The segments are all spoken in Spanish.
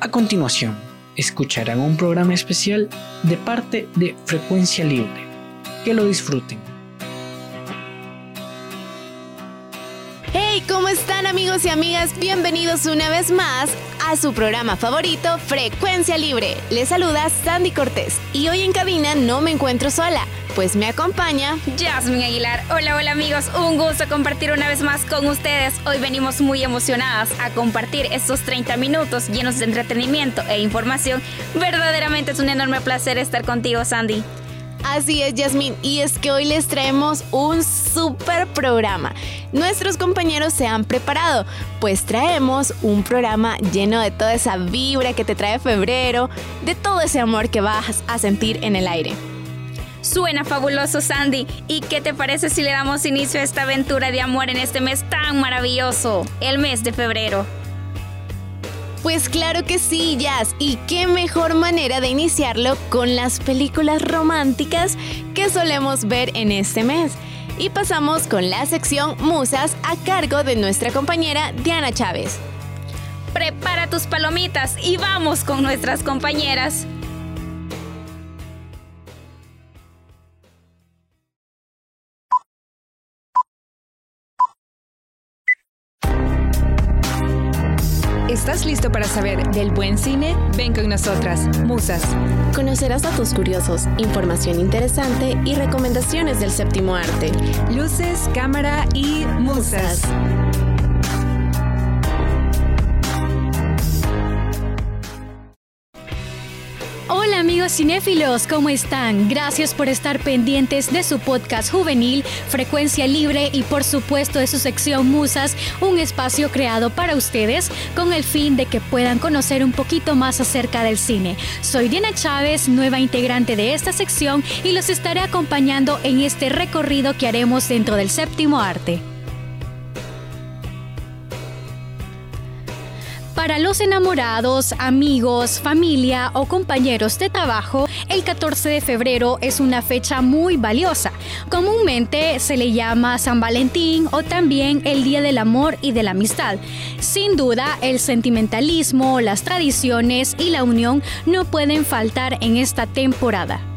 A continuación, escucharán un programa especial de parte de Frecuencia Libre. Que lo disfruten. Hey, ¿cómo están amigos y amigas? Bienvenidos una vez más a su programa favorito, Frecuencia Libre. Les saluda Sandy Cortés y hoy en cabina no me encuentro sola, pues me acompaña Jasmine Aguilar. Hola, hola amigos, un gusto compartir una vez más con ustedes. Hoy venimos muy emocionadas a compartir estos 30 minutos llenos de entretenimiento e información. Verdaderamente es un enorme placer estar contigo, Sandy. Así es, Yasmin, y es que hoy les traemos un super programa. Nuestros compañeros se han preparado, pues traemos un programa lleno de toda esa vibra que te trae febrero, de todo ese amor que vas a sentir en el aire. Suena fabuloso, Sandy. ¿Y qué te parece si le damos inicio a esta aventura de amor en este mes tan maravilloso, el mes de febrero? Pues claro que sí, Jazz. Y qué mejor manera de iniciarlo con las películas románticas que solemos ver en este mes. Y pasamos con la sección Musas a cargo de nuestra compañera Diana Chávez. Prepara tus palomitas y vamos con nuestras compañeras. Listo para saber del buen cine? Ven con nosotras, Musas. Conocerás datos curiosos, información interesante y recomendaciones del séptimo arte. Luces, cámara y Musas. Hola amigos cinéfilos, ¿cómo están? Gracias por estar pendientes de su podcast juvenil, Frecuencia Libre y por supuesto de su sección Musas, un espacio creado para ustedes con el fin de que puedan conocer un poquito más acerca del cine. Soy Diana Chávez, nueva integrante de esta sección y los estaré acompañando en este recorrido que haremos dentro del séptimo arte. Para los enamorados, amigos, familia o compañeros de trabajo, el 14 de febrero es una fecha muy valiosa. Comúnmente se le llama San Valentín o también el Día del Amor y de la Amistad. Sin duda, el sentimentalismo, las tradiciones y la unión no pueden faltar en esta temporada.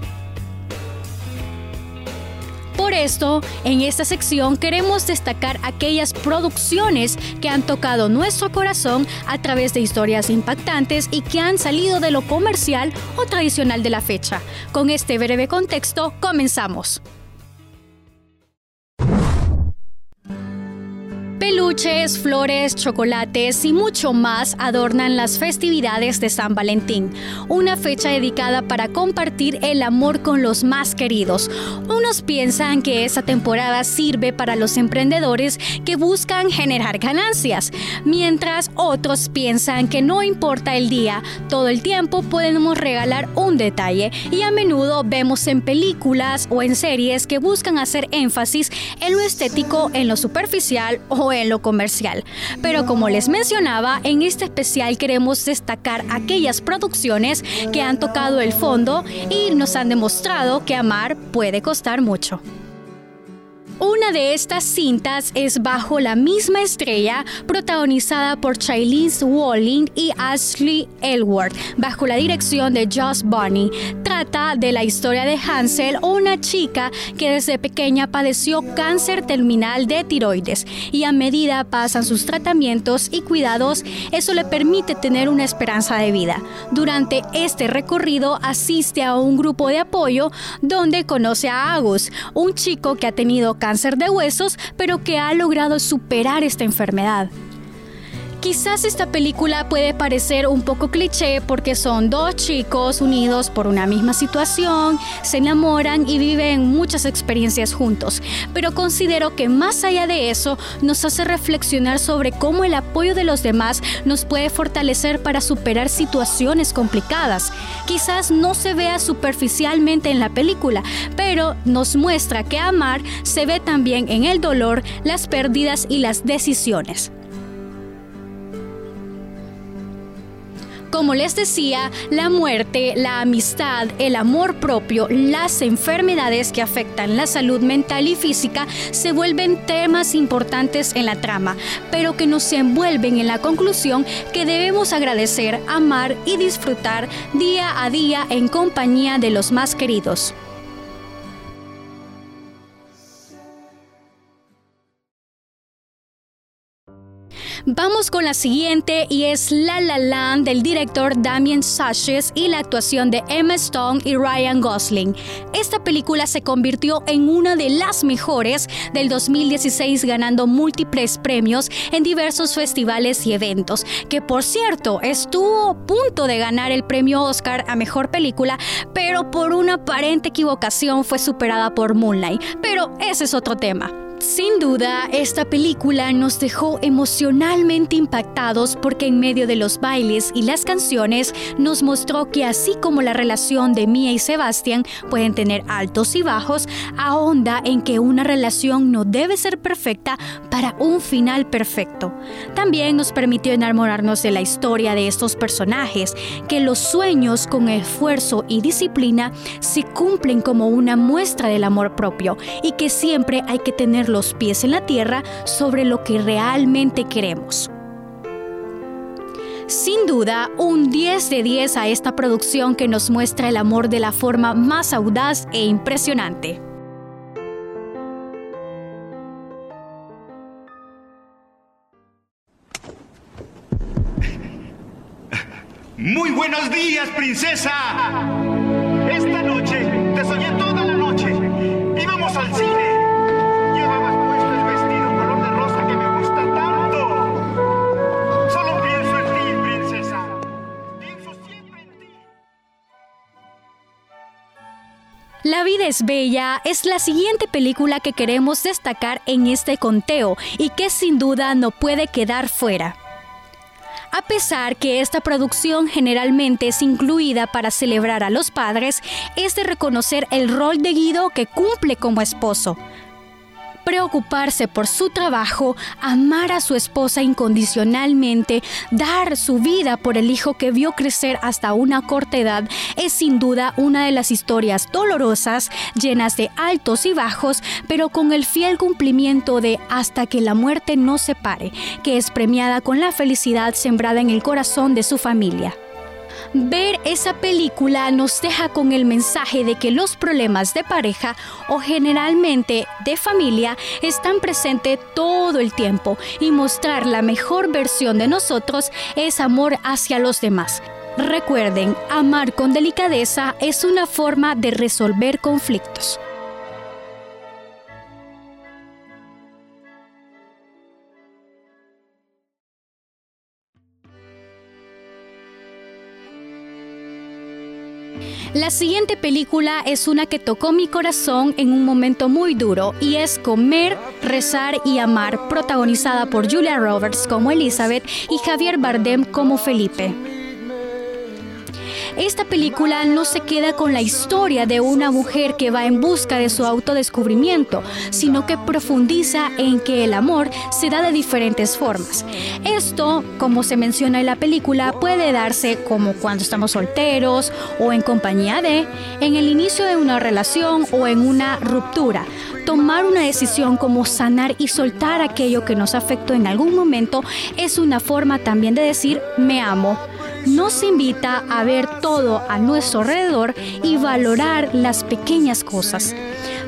Por esto, en esta sección queremos destacar aquellas producciones que han tocado nuestro corazón a través de historias impactantes y que han salido de lo comercial o tradicional de la fecha. Con este breve contexto, comenzamos. Peluches, flores, chocolates y mucho más adornan las festividades de San Valentín, una fecha dedicada para compartir el amor con los más queridos. Unos piensan que esa temporada sirve para los emprendedores que buscan generar ganancias, mientras otros piensan que no importa el día, todo el tiempo podemos regalar un detalle y a menudo vemos en películas o en series que buscan hacer énfasis en lo estético, en lo superficial o en lo comercial. Pero como les mencionaba, en este especial queremos destacar aquellas producciones que han tocado el fondo y nos han demostrado que amar puede costar mucho. Una de estas cintas es Bajo la misma estrella, protagonizada por Charlize Walling y Ashley Elward, bajo la dirección de Josh Bunny. Trata de la historia de Hansel, una chica que desde pequeña padeció cáncer terminal de tiroides y a medida pasan sus tratamientos y cuidados, eso le permite tener una esperanza de vida. Durante este recorrido asiste a un grupo de apoyo donde conoce a Agus, un chico que ha tenido cáncer cáncer de huesos, pero que ha logrado superar esta enfermedad. Quizás esta película puede parecer un poco cliché porque son dos chicos unidos por una misma situación, se enamoran y viven muchas experiencias juntos, pero considero que más allá de eso nos hace reflexionar sobre cómo el apoyo de los demás nos puede fortalecer para superar situaciones complicadas. Quizás no se vea superficialmente en la película, pero nos muestra que amar se ve también en el dolor, las pérdidas y las decisiones. Como les decía, la muerte, la amistad, el amor propio, las enfermedades que afectan la salud mental y física se vuelven temas importantes en la trama, pero que nos envuelven en la conclusión que debemos agradecer, amar y disfrutar día a día en compañía de los más queridos. Vamos con la siguiente y es La La Land del director Damien Sashes y la actuación de Emma Stone y Ryan Gosling. Esta película se convirtió en una de las mejores del 2016 ganando múltiples premios en diversos festivales y eventos, que por cierto estuvo a punto de ganar el premio Oscar a Mejor Película, pero por una aparente equivocación fue superada por Moonlight. Pero ese es otro tema. Sin duda, esta película nos dejó emocionalmente impactados porque en medio de los bailes y las canciones nos mostró que así como la relación de Mia y Sebastián pueden tener altos y bajos, ahonda en que una relación no debe ser perfecta para un final perfecto. También nos permitió enamorarnos de la historia de estos personajes, que los sueños con esfuerzo y disciplina se cumplen como una muestra del amor propio y que siempre hay que tener los pies en la tierra sobre lo que realmente queremos. Sin duda, un 10 de 10 a esta producción que nos muestra el amor de la forma más audaz e impresionante. Muy buenos días, princesa. Es bella es la siguiente película que queremos destacar en este conteo y que sin duda no puede quedar fuera. A pesar que esta producción generalmente es incluida para celebrar a los padres, es de reconocer el rol de Guido que cumple como esposo. Preocuparse por su trabajo, amar a su esposa incondicionalmente, dar su vida por el hijo que vio crecer hasta una corta edad, es sin duda una de las historias dolorosas, llenas de altos y bajos, pero con el fiel cumplimiento de hasta que la muerte no separe, que es premiada con la felicidad sembrada en el corazón de su familia. Ver esa película nos deja con el mensaje de que los problemas de pareja o generalmente de familia están presentes todo el tiempo y mostrar la mejor versión de nosotros es amor hacia los demás. Recuerden, amar con delicadeza es una forma de resolver conflictos. La siguiente película es una que tocó mi corazón en un momento muy duro y es Comer, Rezar y Amar, protagonizada por Julia Roberts como Elizabeth y Javier Bardem como Felipe. Esta película no se queda con la historia de una mujer que va en busca de su autodescubrimiento, sino que profundiza en que el amor se da de diferentes formas. Esto, como se menciona en la película, puede darse como cuando estamos solteros o en compañía de, en el inicio de una relación o en una ruptura. Tomar una decisión como sanar y soltar aquello que nos afectó en algún momento es una forma también de decir me amo nos invita a ver todo a nuestro alrededor y valorar las pequeñas cosas.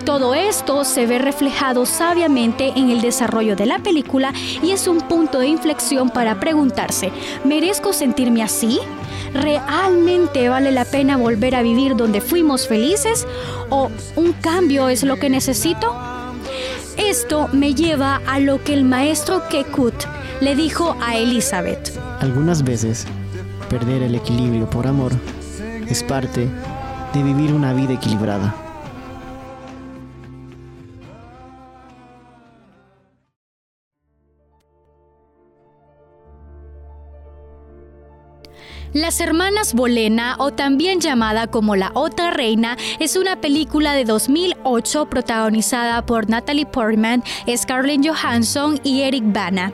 Todo esto se ve reflejado sabiamente en el desarrollo de la película y es un punto de inflexión para preguntarse, ¿merezco sentirme así? ¿Realmente vale la pena volver a vivir donde fuimos felices? ¿O un cambio es lo que necesito? Esto me lleva a lo que el maestro Kekut le dijo a Elizabeth. Algunas veces perder el equilibrio por amor es parte de vivir una vida equilibrada. Las Hermanas Bolena, o también llamada como La Otra Reina, es una película de 2008 protagonizada por Natalie Portman, Scarlett Johansson y Eric Bana.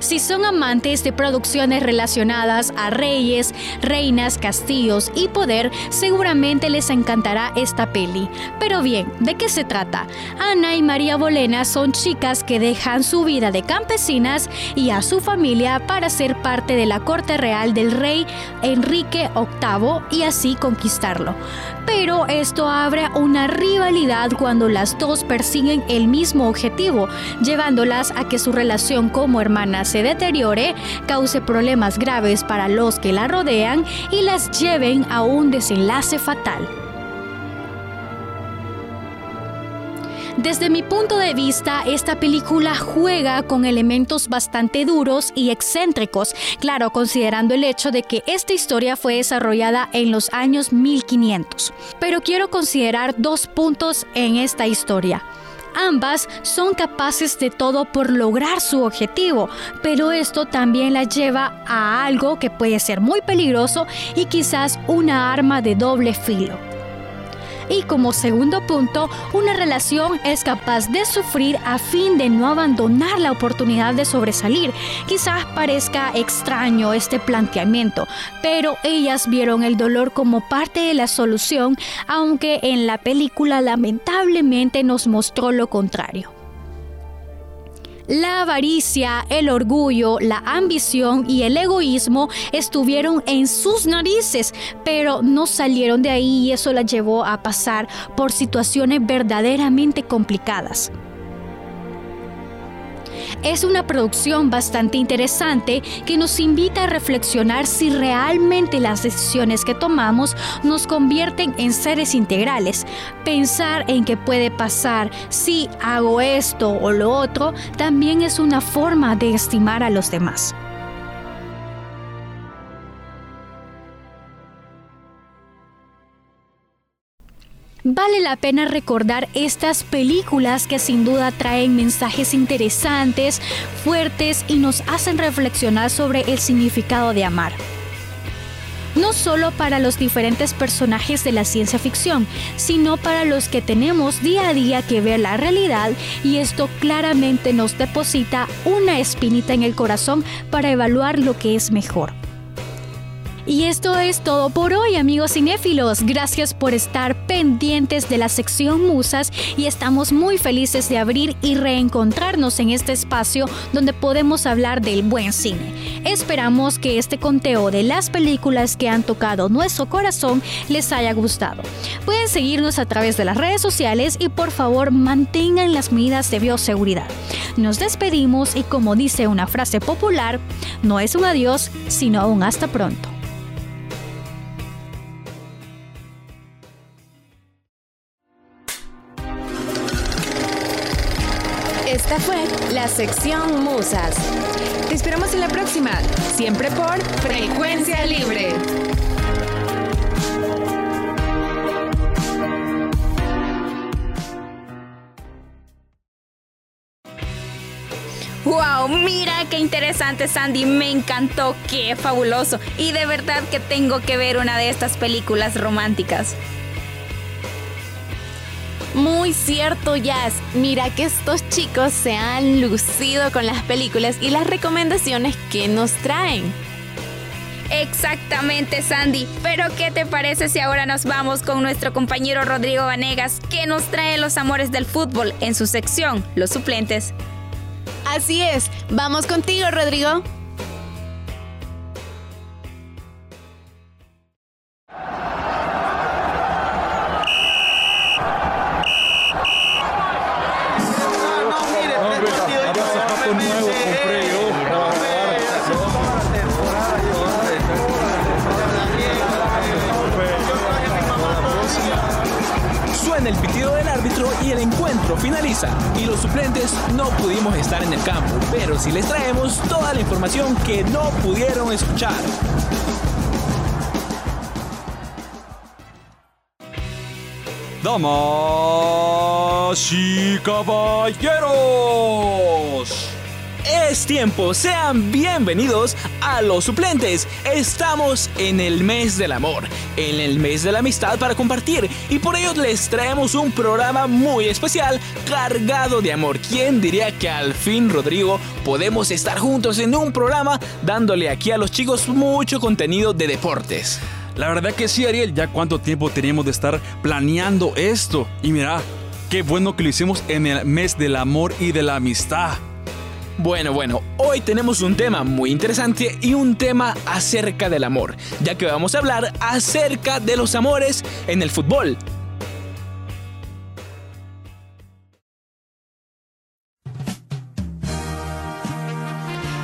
Si son amantes de producciones relacionadas a reyes, reinas, castillos y poder, seguramente les encantará esta peli. Pero bien, ¿de qué se trata? Ana y María Bolena son chicas que dejan su vida de campesinas y a su familia para ser parte de la corte real del rey Enrique VIII y así conquistarlo. Pero esto abre una rivalidad cuando las dos persiguen el mismo objetivo, llevándolas a que su relación como hermanas se deteriore, cause problemas graves para los que la rodean y las lleven a un desenlace fatal. Desde mi punto de vista, esta película juega con elementos bastante duros y excéntricos, claro, considerando el hecho de que esta historia fue desarrollada en los años 1500. Pero quiero considerar dos puntos en esta historia. Ambas son capaces de todo por lograr su objetivo, pero esto también las lleva a algo que puede ser muy peligroso y quizás una arma de doble filo. Y como segundo punto, una relación es capaz de sufrir a fin de no abandonar la oportunidad de sobresalir. Quizás parezca extraño este planteamiento, pero ellas vieron el dolor como parte de la solución, aunque en la película lamentablemente nos mostró lo contrario. La avaricia, el orgullo, la ambición y el egoísmo estuvieron en sus narices, pero no salieron de ahí y eso la llevó a pasar por situaciones verdaderamente complicadas. Es una producción bastante interesante que nos invita a reflexionar si realmente las decisiones que tomamos nos convierten en seres integrales. Pensar en qué puede pasar si hago esto o lo otro también es una forma de estimar a los demás. Vale la pena recordar estas películas que sin duda traen mensajes interesantes, fuertes y nos hacen reflexionar sobre el significado de amar. No solo para los diferentes personajes de la ciencia ficción, sino para los que tenemos día a día que ver la realidad y esto claramente nos deposita una espinita en el corazón para evaluar lo que es mejor. Y esto es todo por hoy, amigos cinéfilos. Gracias por estar pendientes de la sección Musas y estamos muy felices de abrir y reencontrarnos en este espacio donde podemos hablar del buen cine. Esperamos que este conteo de las películas que han tocado nuestro corazón les haya gustado. Pueden seguirnos a través de las redes sociales y por favor mantengan las medidas de bioseguridad. Nos despedimos y como dice una frase popular, no es un adiós, sino un hasta pronto. La sección Musas. Te esperamos en la próxima, siempre por Frecuencia Libre. ¡Wow! Mira qué interesante, Sandy. Me encantó, qué fabuloso. Y de verdad que tengo que ver una de estas películas románticas. Muy cierto, Jazz. Mira que estos chicos se han lucido con las películas y las recomendaciones que nos traen. Exactamente, Sandy. Pero ¿qué te parece si ahora nos vamos con nuestro compañero Rodrigo Vanegas, que nos trae los amores del fútbol en su sección, Los suplentes? Así es. Vamos contigo, Rodrigo. Sí les traemos toda la información que no pudieron escuchar. Damas y caballeros, tiempo, sean bienvenidos a los suplentes. Estamos en el mes del amor, en el mes de la amistad para compartir y por ello les traemos un programa muy especial cargado de amor. ¿Quién diría que al fin, Rodrigo, podemos estar juntos en un programa dándole aquí a los chicos mucho contenido de deportes? La verdad que sí, Ariel, ya cuánto tiempo teníamos de estar planeando esto. Y mira, qué bueno que lo hicimos en el mes del amor y de la amistad. Bueno, bueno, hoy tenemos un tema muy interesante y un tema acerca del amor, ya que vamos a hablar acerca de los amores en el fútbol.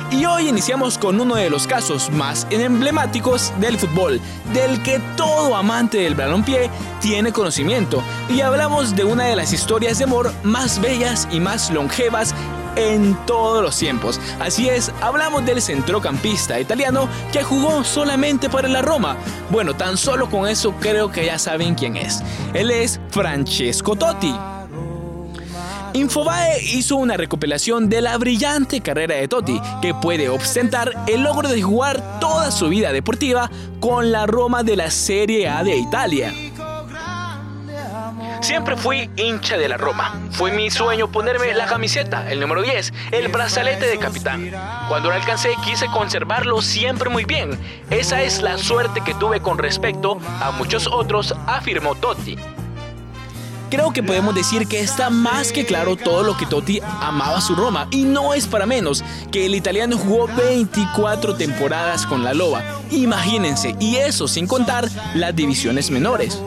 Y hoy iniciamos con uno de los casos más emblemáticos del fútbol, del que todo amante del balompié tiene conocimiento, y hablamos de una de las historias de amor más bellas y más longevas en todos los tiempos. Así es, hablamos del centrocampista italiano que jugó solamente para la Roma. Bueno, tan solo con eso creo que ya saben quién es. Él es Francesco Totti. Infobae hizo una recopilación de la brillante carrera de Totti, que puede ostentar el logro de jugar toda su vida deportiva con la Roma de la Serie A de Italia. Siempre fui hincha de la Roma. Fue mi sueño ponerme la camiseta, el número 10, el brazalete de capitán. Cuando lo alcancé quise conservarlo siempre muy bien. Esa es la suerte que tuve con respecto a muchos otros, afirmó Totti. Creo que podemos decir que está más que claro todo lo que Totti amaba su Roma y no es para menos que el italiano jugó 24 temporadas con la Loba. Imagínense, y eso sin contar las divisiones menores.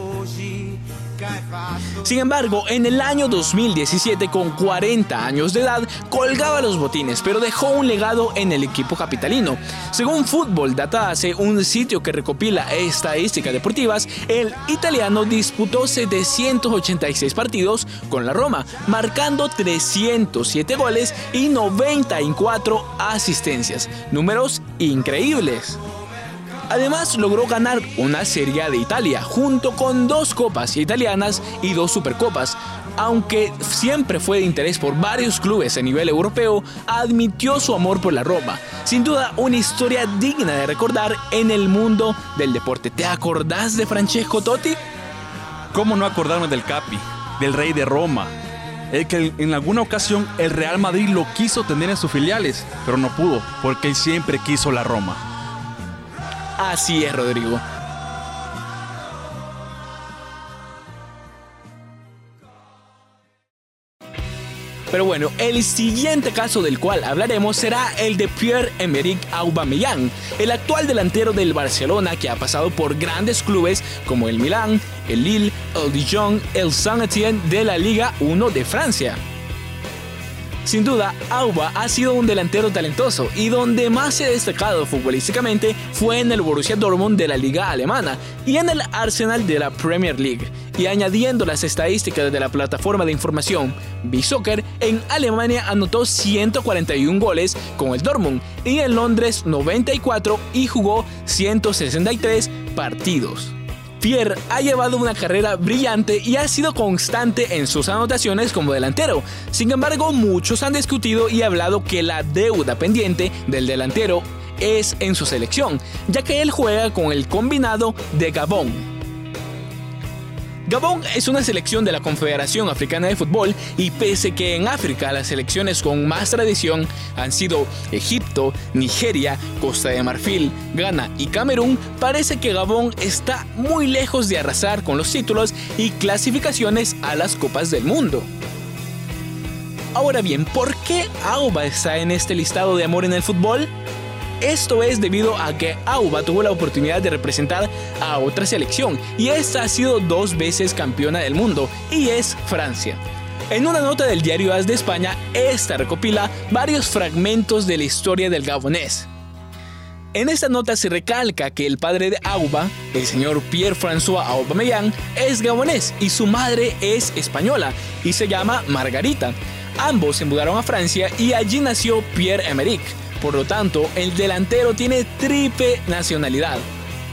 Sin embargo, en el año 2017, con 40 años de edad, colgaba los botines, pero dejó un legado en el equipo capitalino. Según Fútbol Datase, un sitio que recopila estadísticas deportivas, el italiano disputó 786 partidos con la Roma, marcando 307 goles y 94 asistencias. Números increíbles. Además logró ganar una Serie de Italia junto con dos copas italianas y dos supercopas. Aunque siempre fue de interés por varios clubes a nivel europeo, admitió su amor por la Roma. Sin duda, una historia digna de recordar en el mundo del deporte. ¿Te acordás de Francesco Totti? ¿Cómo no acordarme del Capi, del rey de Roma? El que en alguna ocasión el Real Madrid lo quiso tener en sus filiales, pero no pudo, porque él siempre quiso la Roma. Así es, Rodrigo. Pero bueno, el siguiente caso del cual hablaremos será el de Pierre-Emerick Aubameyang, el actual delantero del Barcelona que ha pasado por grandes clubes como el Milan, el Lille, el Dijon, el Saint-Étienne de la Liga 1 de Francia. Sin duda, Auba ha sido un delantero talentoso y donde más se ha destacado futbolísticamente fue en el Borussia Dortmund de la liga alemana y en el Arsenal de la Premier League. Y añadiendo las estadísticas de la plataforma de información B-Soccer, en Alemania anotó 141 goles con el Dortmund y en Londres 94 y jugó 163 partidos. Pierre ha llevado una carrera brillante y ha sido constante en sus anotaciones como delantero. Sin embargo, muchos han discutido y hablado que la deuda pendiente del delantero es en su selección, ya que él juega con el combinado de Gabón. Gabón es una selección de la Confederación Africana de Fútbol y pese que en África las selecciones con más tradición han sido Egipto, Nigeria, Costa de Marfil, Ghana y Camerún, parece que Gabón está muy lejos de arrasar con los títulos y clasificaciones a las Copas del Mundo. Ahora bien, ¿por qué Auba está en este listado de amor en el fútbol? Esto es debido a que Auba tuvo la oportunidad de representar a otra selección y esta ha sido dos veces campeona del mundo y es Francia. En una nota del diario As de España, esta recopila varios fragmentos de la historia del gabonés. En esta nota se recalca que el padre de Auba, el señor Pierre-François Aubameyang, es gabonés y su madre es española y se llama Margarita. Ambos se mudaron a Francia y allí nació Pierre-Emerick, por lo tanto, el delantero tiene triple nacionalidad,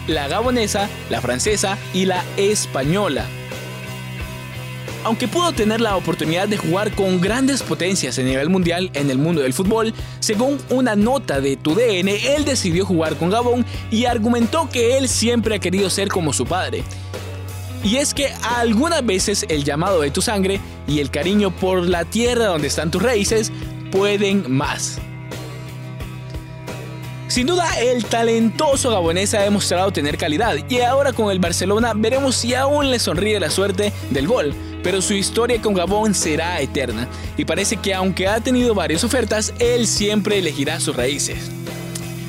la gabonesa, la francesa y la española. Aunque pudo tener la oportunidad de jugar con grandes potencias a nivel mundial en el mundo del fútbol, según una nota de TUDN, él decidió jugar con Gabón y argumentó que él siempre ha querido ser como su padre. Y es que algunas veces el llamado de tu sangre y el cariño por la tierra donde están tus raíces pueden más. Sin duda, el talentoso gabonés ha demostrado tener calidad y ahora con el Barcelona veremos si aún le sonríe la suerte del gol, pero su historia con Gabón será eterna y parece que aunque ha tenido varias ofertas, él siempre elegirá sus raíces.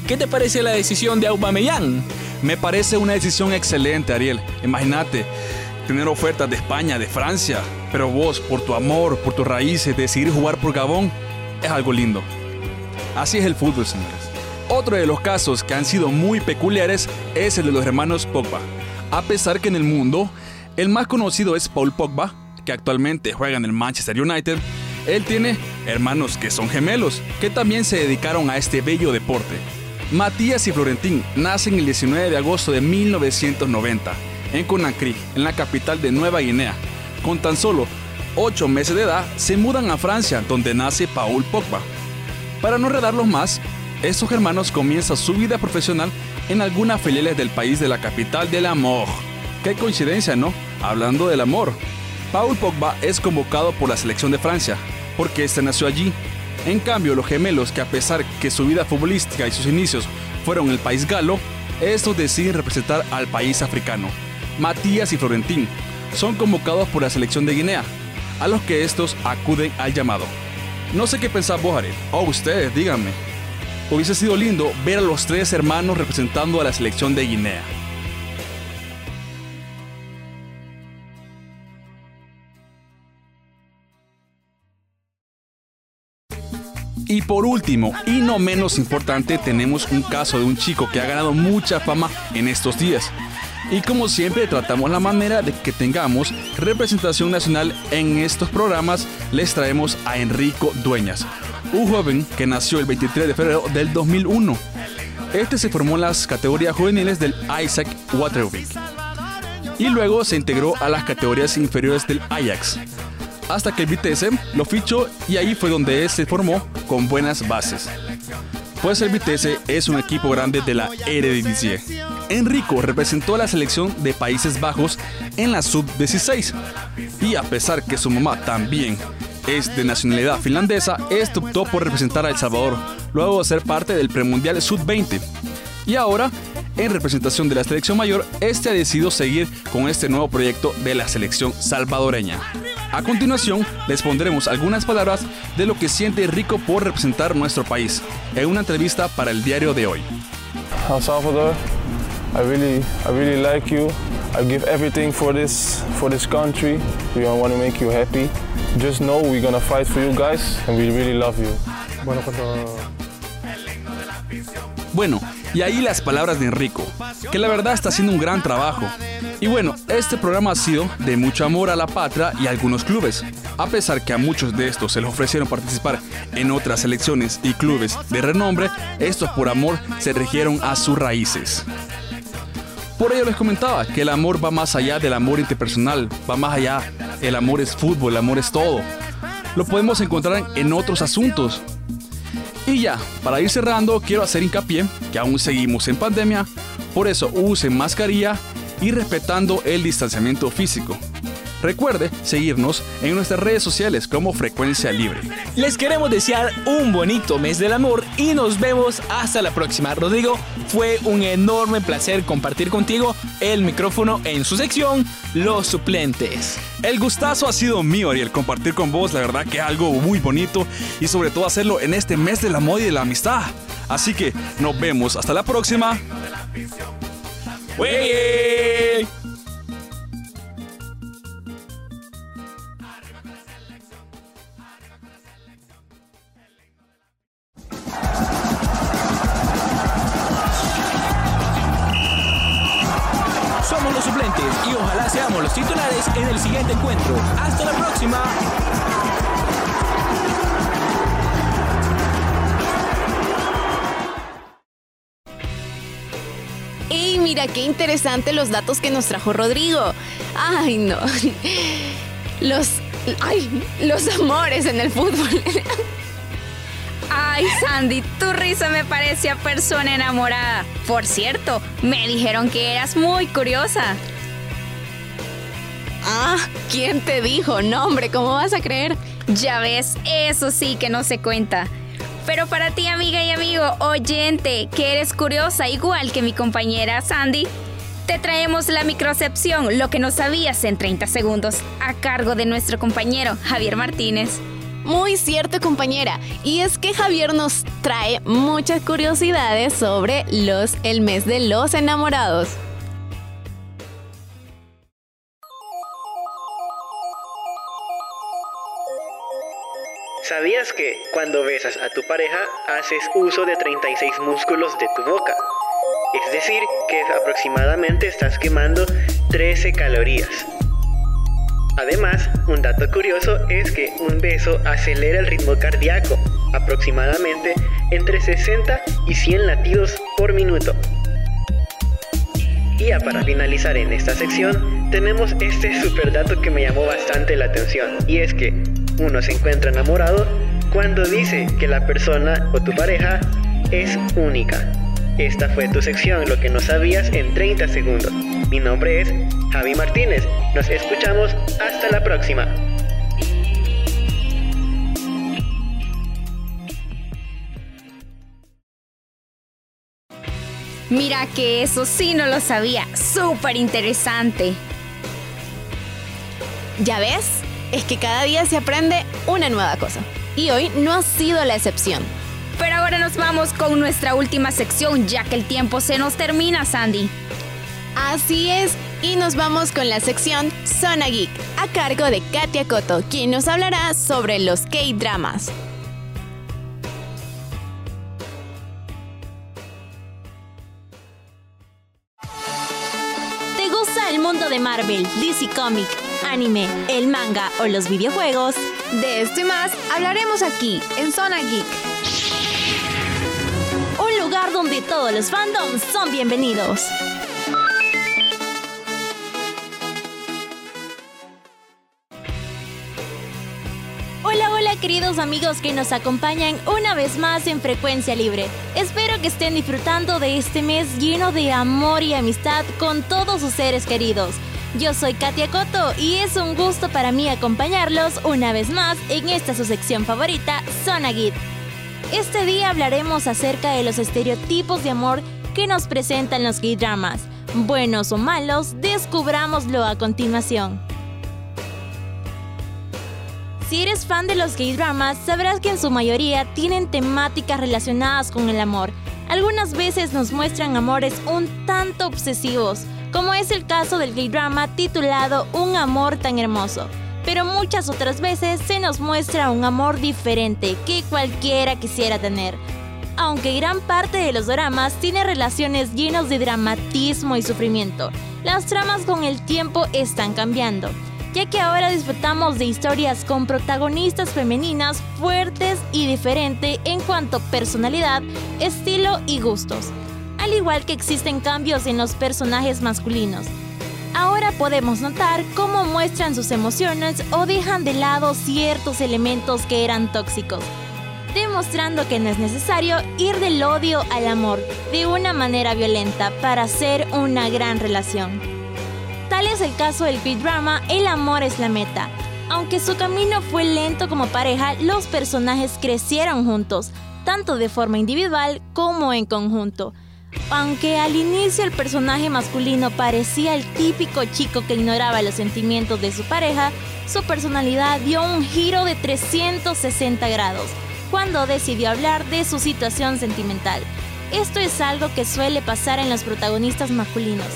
¿Qué te parece la decisión de Aubameyang? Me parece una decisión excelente, Ariel. Imagínate tener ofertas de España, de Francia, pero vos, por tu amor, por tus raíces, decidir jugar por Gabón, es algo lindo. Así es el fútbol, señores. Otro de los casos que han sido muy peculiares es el de los hermanos Pogba. A pesar que en el mundo el más conocido es Paul Pogba, que actualmente juega en el Manchester United, él tiene hermanos que son gemelos, que también se dedicaron a este bello deporte. Matías y Florentín nacen el 19 de agosto de 1990 en Conakry, en la capital de Nueva Guinea. Con tan solo 8 meses de edad, se mudan a Francia, donde nace Paul Pogba. Para no redarlos más, estos hermanos comienzan su vida profesional en algunas filiales del país de la capital del amor. Qué coincidencia, ¿no? Hablando del amor. Paul Pogba es convocado por la selección de Francia, porque este nació allí. En cambio, los gemelos, que a pesar que su vida futbolística y sus inicios fueron en el país galo, estos deciden representar al país africano. Matías y Florentín son convocados por la selección de Guinea, a los que estos acuden al llamado. No sé qué pensás vos, o ustedes, díganme. Hubiese sido lindo ver a los tres hermanos representando a la selección de Guinea. Y por último, y no menos importante, tenemos un caso de un chico que ha ganado mucha fama en estos días. Y como siempre tratamos la manera de que tengamos representación nacional en estos programas, les traemos a Enrico Dueñas, un joven que nació el 23 de febrero del 2001. Este se formó en las categorías juveniles del Isaac Waterbeek y luego se integró a las categorías inferiores del Ajax, hasta que el Vitesse lo fichó y ahí fue donde se formó con buenas bases. Pues el Vitesse es un equipo grande de la Eredivisie. Enrico representó a la selección de Países Bajos en la sub-16 y a pesar que su mamá también es de nacionalidad finlandesa, este optó por representar a El Salvador, luego de ser parte del premundial sub-20. Y ahora, en representación de la selección mayor, este ha decidido seguir con este nuevo proyecto de la selección salvadoreña. A continuación, les pondremos algunas palabras de lo que siente Rico por representar nuestro país en una entrevista para el diario de hoy. El Salvador, I really, I really like you. I give everything for this, for this country. We want to make you happy. Just know we're gonna fight for you guys, and we really love you. Bueno, cuando Bueno, y ahí las palabras de Enrico, que la verdad está haciendo un gran trabajo. Y bueno, este programa ha sido de mucho amor a la patria y a algunos clubes. A pesar que a muchos de estos se les ofrecieron participar en otras selecciones y clubes de renombre, estos por amor se rigieron a sus raíces. Por ello les comentaba que el amor va más allá del amor interpersonal, va más allá. El amor es fútbol, el amor es todo. Lo podemos encontrar en otros asuntos, y ya, para ir cerrando, quiero hacer hincapié que aún seguimos en pandemia, por eso usen mascarilla y respetando el distanciamiento físico. Recuerde seguirnos en nuestras redes sociales como Frecuencia Libre. Les queremos desear un bonito mes del amor y nos vemos hasta la próxima. Rodrigo, fue un enorme placer compartir contigo el micrófono en su sección Los Suplentes. El gustazo ha sido mío, Ariel, compartir con vos, la verdad que es algo muy bonito y sobre todo hacerlo en este mes del amor y de la amistad. Así que nos vemos hasta la próxima. Y ojalá seamos los titulares en el siguiente encuentro. Hasta la próxima. ¡Ey, mira qué interesante los datos que nos trajo Rodrigo! ¡Ay, no! los, ay, los amores en el fútbol. Ay, Sandy, tu risa me parecía persona enamorada. Por cierto, me dijeron que eras muy curiosa. Ah, ¿quién te dijo? No, hombre, ¿cómo vas a creer? Ya ves, eso sí que no se cuenta. Pero para ti, amiga y amigo, oyente, que eres curiosa igual que mi compañera Sandy, te traemos la microcepción, lo que no sabías en 30 segundos, a cargo de nuestro compañero Javier Martínez. Muy cierto, compañera. Y es que Javier nos trae muchas curiosidades sobre los el mes de los enamorados. ¿Sabías que cuando besas a tu pareja haces uso de 36 músculos de tu boca? Es decir, que aproximadamente estás quemando 13 calorías. Además, un dato curioso es que un beso acelera el ritmo cardíaco, aproximadamente entre 60 y 100 latidos por minuto. Y ya para finalizar en esta sección, tenemos este super dato que me llamó bastante la atención, y es que uno se encuentra enamorado cuando dice que la persona o tu pareja es única. Esta fue tu sección, lo que no sabías en 30 segundos. Mi nombre es Javi Martínez. Nos escuchamos hasta la próxima. Mira que eso sí no lo sabía. Súper interesante. ¿Ya ves? Es que cada día se aprende una nueva cosa. Y hoy no ha sido la excepción. Pero ahora nos vamos con nuestra última sección, ya que el tiempo se nos termina, Sandy. Así es, y nos vamos con la sección Zona Geek, a cargo de Katia Coto, quien nos hablará sobre los K-dramas. ¿Te gusta el mundo de Marvel, DC Comic, anime, el manga o los videojuegos? De esto y más hablaremos aquí, en Zona Geek. Un lugar donde todos los fandoms son bienvenidos. Hola, hola queridos amigos que nos acompañan una vez más en Frecuencia Libre. Espero que estén disfrutando de este mes lleno de amor y amistad con todos sus seres queridos. Yo soy Katia Coto y es un gusto para mí acompañarlos una vez más en esta su sección favorita, Zona. Este día hablaremos acerca de los estereotipos de amor que nos presentan los gay dramas. Buenos o malos, descubrámoslo a continuación. Si eres fan de los gay dramas, sabrás que en su mayoría tienen temáticas relacionadas con el amor. Algunas veces nos muestran amores un tanto obsesivos, como es el caso del gay drama titulado Un amor tan hermoso. Pero muchas otras veces se nos muestra un amor diferente que cualquiera quisiera tener. Aunque gran parte de los dramas tiene relaciones llenas de dramatismo y sufrimiento, las tramas con el tiempo están cambiando ya que ahora disfrutamos de historias con protagonistas femeninas fuertes y diferentes en cuanto a personalidad, estilo y gustos, al igual que existen cambios en los personajes masculinos. Ahora podemos notar cómo muestran sus emociones o dejan de lado ciertos elementos que eran tóxicos, demostrando que no es necesario ir del odio al amor de una manera violenta para hacer una gran relación. Tal es el caso del K-drama El amor es la meta. Aunque su camino fue lento como pareja, los personajes crecieron juntos, tanto de forma individual como en conjunto. Aunque al inicio el personaje masculino parecía el típico chico que ignoraba los sentimientos de su pareja, su personalidad dio un giro de 360 grados cuando decidió hablar de su situación sentimental. Esto es algo que suele pasar en los protagonistas masculinos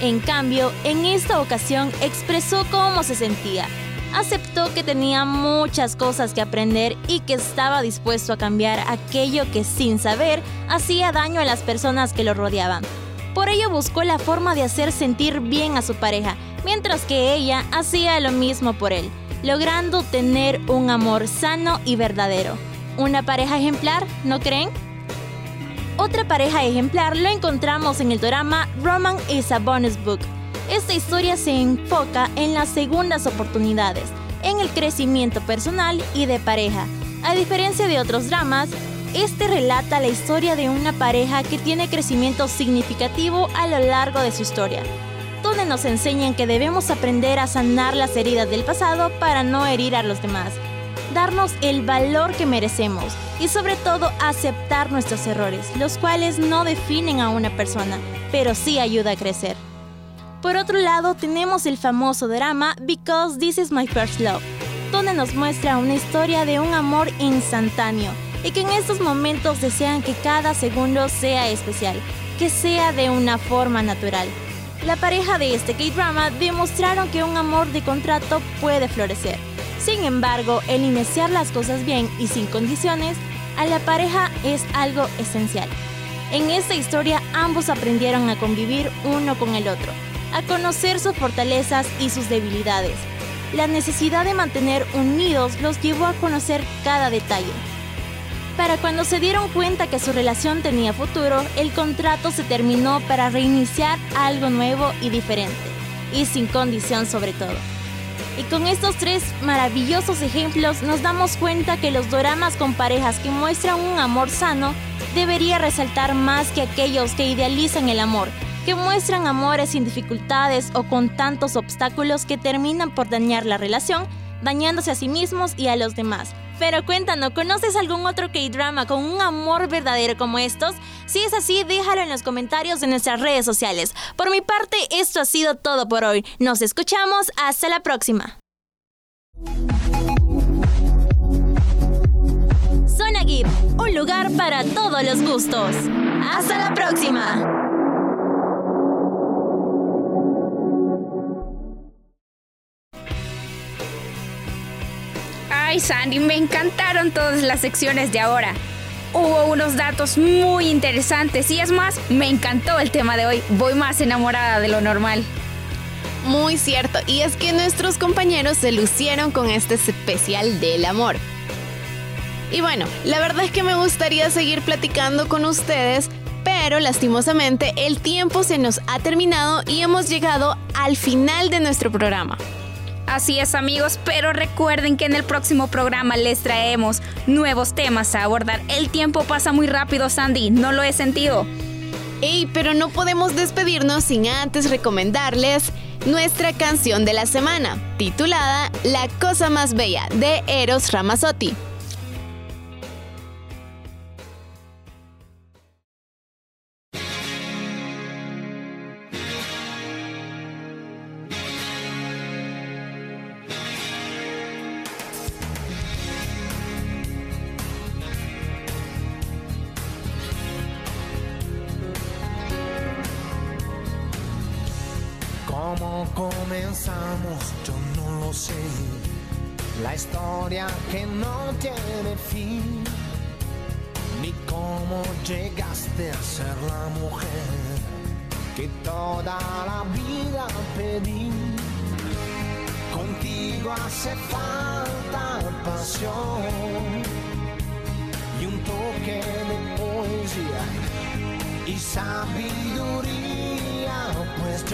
en cambio, en esta ocasión expresó cómo se sentía. Aceptó que tenía muchas cosas que aprender y que estaba dispuesto a cambiar aquello que sin saber hacía daño a las personas que lo rodeaban. Por ello buscó la forma de hacer sentir bien a su pareja, mientras que ella hacía lo mismo por él, logrando tener un amor sano y verdadero. Una pareja ejemplar, ¿no creen? Otra pareja ejemplar lo encontramos en el drama Roman is a Bonus Book. Esta historia se enfoca en las segundas oportunidades, en el crecimiento personal y de pareja. A diferencia de otros dramas, este relata la historia de una pareja que tiene crecimiento significativo a lo largo de su historia, donde nos enseñan que debemos aprender a sanar las heridas del pasado para no herir a los demás, darnos el valor que merecemos y sobre todo aceptar nuestros errores, los cuales no definen a una persona, pero sí ayuda a crecer. Por otro lado, tenemos el famoso drama Because This Is My First Love, donde nos muestra una historia de un amor instantáneo y que en estos momentos desean que cada segundo sea especial, que sea de una forma natural. La pareja de este K-drama demostraron que un amor de contrato puede florecer. Sin embargo, el iniciar las cosas bien y sin condiciones a la pareja es algo esencial. En esta historia ambos aprendieron a convivir uno con el otro a conocer sus fortalezas y sus debilidades. La necesidad de mantener unidos los llevó a conocer cada detalle. Para cuando se dieron cuenta que su relación tenía futuro, el contrato se terminó para reiniciar algo nuevo y diferente, y sin condición sobre todo. Y con estos tres maravillosos ejemplos nos damos cuenta que los doramas con parejas que muestran un amor sano debería resaltar más que aquellos que idealizan el amor que muestran amores sin dificultades o con tantos obstáculos que terminan por dañar la relación, dañándose a sí mismos y a los demás. Pero cuéntanos, ¿conoces algún otro K-drama con un amor verdadero como estos? Si es así, déjalo en los comentarios de nuestras redes sociales. Por mi parte, esto ha sido todo por hoy. Nos escuchamos, hasta la próxima. Zona Geek, un lugar para todos los gustos. Hasta la próxima. Ay, Sandy, me encantaron todas las secciones de ahora. Hubo unos datos muy interesantes y es más, me encantó el tema de hoy. Voy más enamorada de lo normal. Muy cierto, y es que nuestros compañeros se lucieron con este especial del amor. Y bueno, la verdad es que me gustaría seguir platicando con ustedes, pero lastimosamente el tiempo se nos ha terminado y hemos llegado al final de nuestro programa. Así es amigos, pero recuerden que en el próximo programa les traemos nuevos temas a abordar. El tiempo pasa muy rápido, Sandy, no lo he sentido. Ey, pero no podemos despedirnos sin antes recomendarles nuestra canción de la semana, titulada La cosa más bella de Eros Ramazzotti.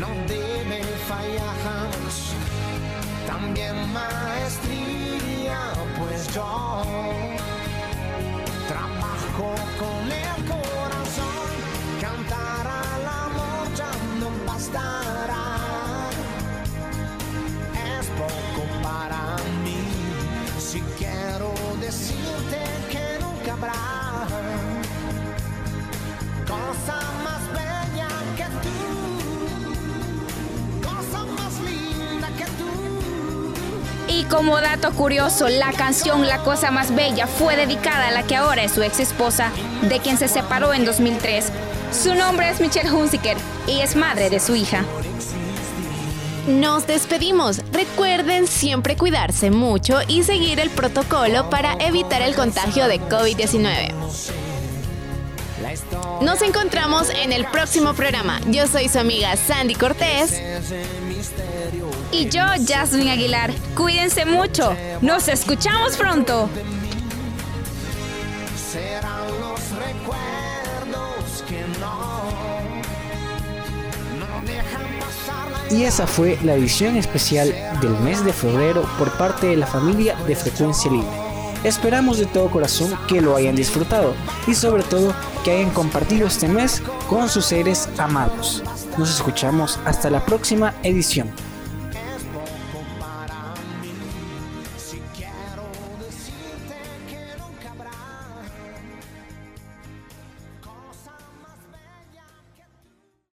No debe fallar también maestría, pues yo trabajo con el corazón. Y como dato curioso, la canción La cosa más bella fue dedicada a la que ahora es su ex esposa, de quien se separó en 2003. Su nombre es Michelle Hunziker y es madre de su hija. Nos despedimos. Recuerden siempre cuidarse mucho y seguir el protocolo para evitar el contagio de COVID-19. Nos encontramos en el próximo programa. Yo soy su amiga Sandy Cortés. Y yo, Jasmine Aguilar. Cuídense mucho. Nos escuchamos pronto. Y esa fue la edición especial del mes de febrero por parte de la familia de Frecuencia Libre. Esperamos de todo corazón que lo hayan disfrutado y sobre todo que hayan compartido este mes con sus seres amados. Nos escuchamos hasta la próxima edición.